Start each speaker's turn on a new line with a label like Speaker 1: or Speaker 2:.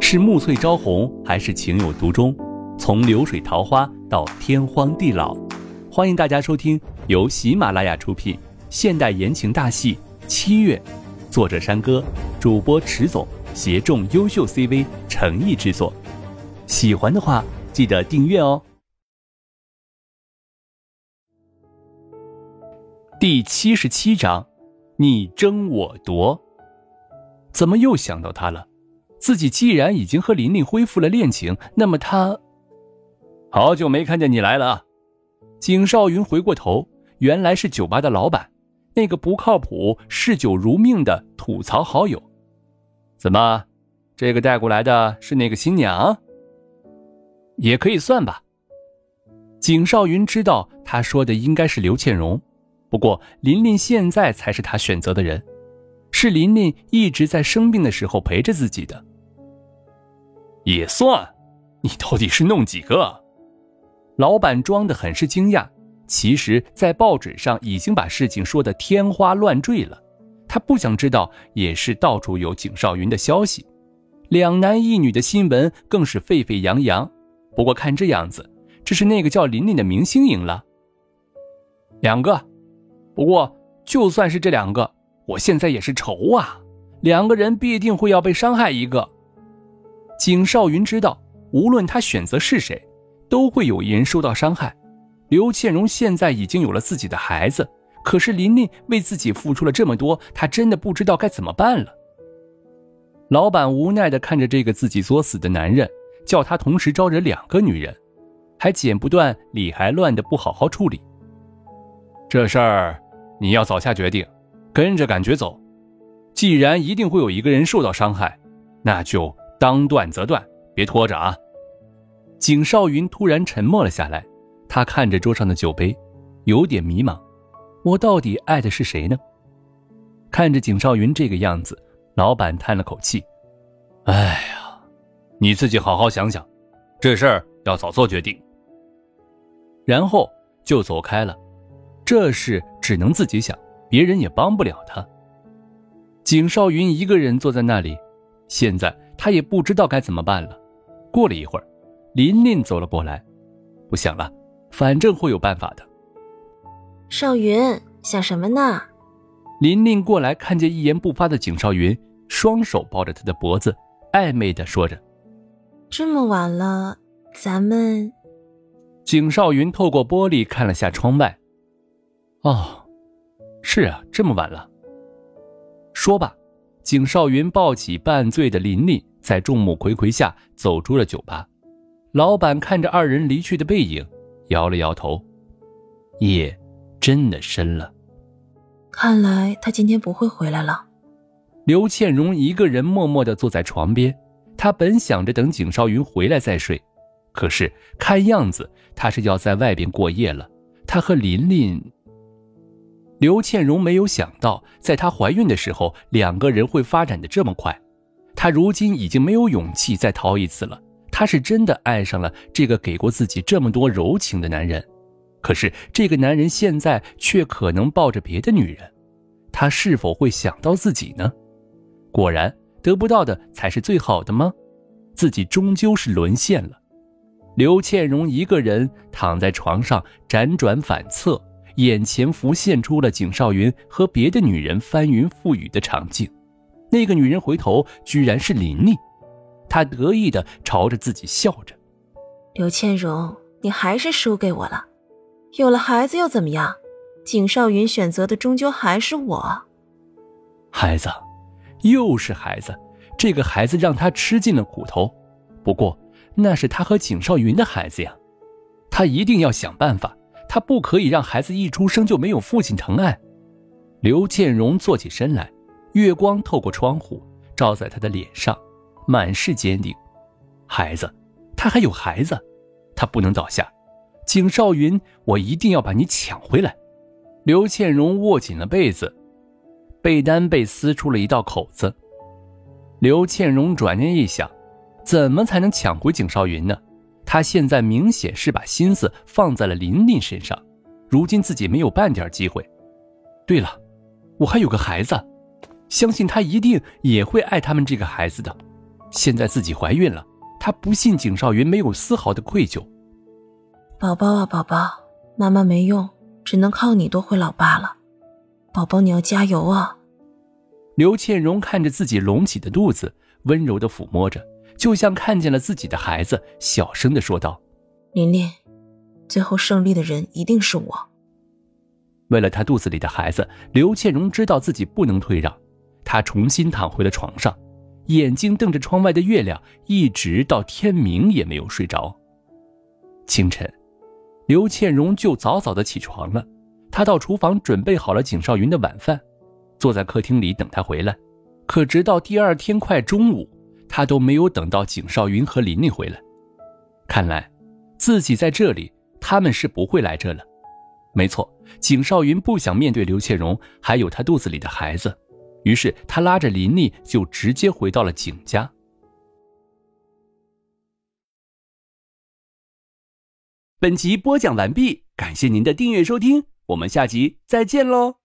Speaker 1: 是暮翠朝红，还是情有独钟？从流水桃花到天荒地老，欢迎大家收听由喜马拉雅出品现代言情大戏《七月》，作者山歌，主播迟总，协众优秀 CV 诚意制作。喜欢的话，记得订阅哦。第七十七章，你争我夺。怎么又想到他了？自己既然已经和琳琳恢复了恋情，那么他……好久没看见你来了。景少云回过头，原来是酒吧的老板，那个不靠谱、嗜酒如命的吐槽好友。怎么，这个带过来的是那个新娘？也可以算吧。景少云知道他说的应该是刘倩蓉，不过琳琳现在才是他选择的人，是琳琳一直在生病的时候陪着自己的。也算，你到底是弄几个？老板装的很是惊讶，其实，在报纸上已经把事情说的天花乱坠了。他不想知道，也是到处有景少云的消息，两男一女的新闻更是沸沸扬扬。不过看这样子，这是那个叫琳琳的明星赢了。两个，不过就算是这两个，我现在也是愁啊，两个人必定会要被伤害一个。景少云知道，无论他选择是谁，都会有一人受到伤害。刘倩蓉现在已经有了自己的孩子，可是琳琳为自己付出了这么多，他真的不知道该怎么办了。老板无奈地看着这个自己作死的男人，叫他同时招惹两个女人，还剪不断理还乱的不好好处理。这事儿你要早下决定，跟着感觉走。既然一定会有一个人受到伤害，那就。当断则断，别拖着啊！景少云突然沉默了下来，他看着桌上的酒杯，有点迷茫。我到底爱的是谁呢？看着景少云这个样子，老板叹了口气：“哎呀，你自己好好想想，这事儿要早做决定。”然后就走开了。这事只能自己想，别人也帮不了他。景少云一个人坐在那里，现在。他也不知道该怎么办了。过了一会儿，琳琳走了过来，不想了，反正会有办法的。
Speaker 2: 少云，想什么呢？
Speaker 1: 琳琳过来，看见一言不发的景少云，双手抱着他的脖子，暧昧的说着：“
Speaker 2: 这么晚了，咱们……”
Speaker 1: 景少云透过玻璃看了下窗外。哦，是啊，这么晚了。说吧。景少云抱起半醉的琳琳。在众目睽睽下走出了酒吧，老板看着二人离去的背影，摇了摇头。夜真的深了，
Speaker 2: 看来他今天不会回来了。
Speaker 1: 刘倩蓉一个人默默地坐在床边，她本想着等景少云回来再睡，可是看样子他是要在外边过夜了。他和琳琳，刘倩蓉没有想到，在她怀孕的时候，两个人会发展的这么快。她如今已经没有勇气再逃一次了。她是真的爱上了这个给过自己这么多柔情的男人，可是这个男人现在却可能抱着别的女人，他是否会想到自己呢？果然，得不到的才是最好的吗？自己终究是沦陷了。刘倩蓉一个人躺在床上辗转反侧，眼前浮现出了景少云和别的女人翻云覆雨的场景。那个女人回头，居然是琳琳，她得意的朝着自己笑着。
Speaker 2: 刘倩蓉，你还是输给我了。有了孩子又怎么样？景少云选择的终究还是我。
Speaker 1: 孩子，又是孩子，这个孩子让他吃尽了苦头。不过，那是他和景少云的孩子呀，他一定要想办法，他不可以让孩子一出生就没有父亲疼爱。刘建荣坐起身来。月光透过窗户照在他的脸上，满是坚定。孩子，他还有孩子，他不能倒下。景少云，我一定要把你抢回来。刘倩荣握紧了被子，被单被撕出了一道口子。刘倩荣转念一想，怎么才能抢回景少云呢？她现在明显是把心思放在了琳琳身上，如今自己没有半点机会。对了，我还有个孩子。相信他一定也会爱他们这个孩子的。现在自己怀孕了，他不信景少云没有丝毫的愧疚。
Speaker 2: 宝宝啊，宝宝，妈妈没用，只能靠你多回老爸了。宝宝，你要加油啊！
Speaker 1: 刘倩荣看着自己隆起的肚子，温柔的抚摸着，就像看见了自己的孩子，小声的说道：“
Speaker 2: 琳琳，最后胜利的人一定是我。”
Speaker 1: 为了她肚子里的孩子，刘倩荣知道自己不能退让，她重新躺回了床上，眼睛瞪着窗外的月亮，一直到天明也没有睡着。清晨。刘倩荣就早早的起床了，她到厨房准备好了景少云的晚饭，坐在客厅里等他回来。可直到第二天快中午，他都没有等到景少云和琳琳回来。看来，自己在这里，他们是不会来这了。没错，景少云不想面对刘倩荣还有他肚子里的孩子，于是他拉着琳琳就直接回到了景家。本集播讲完毕，感谢您的订阅收听，我们下集再见喽。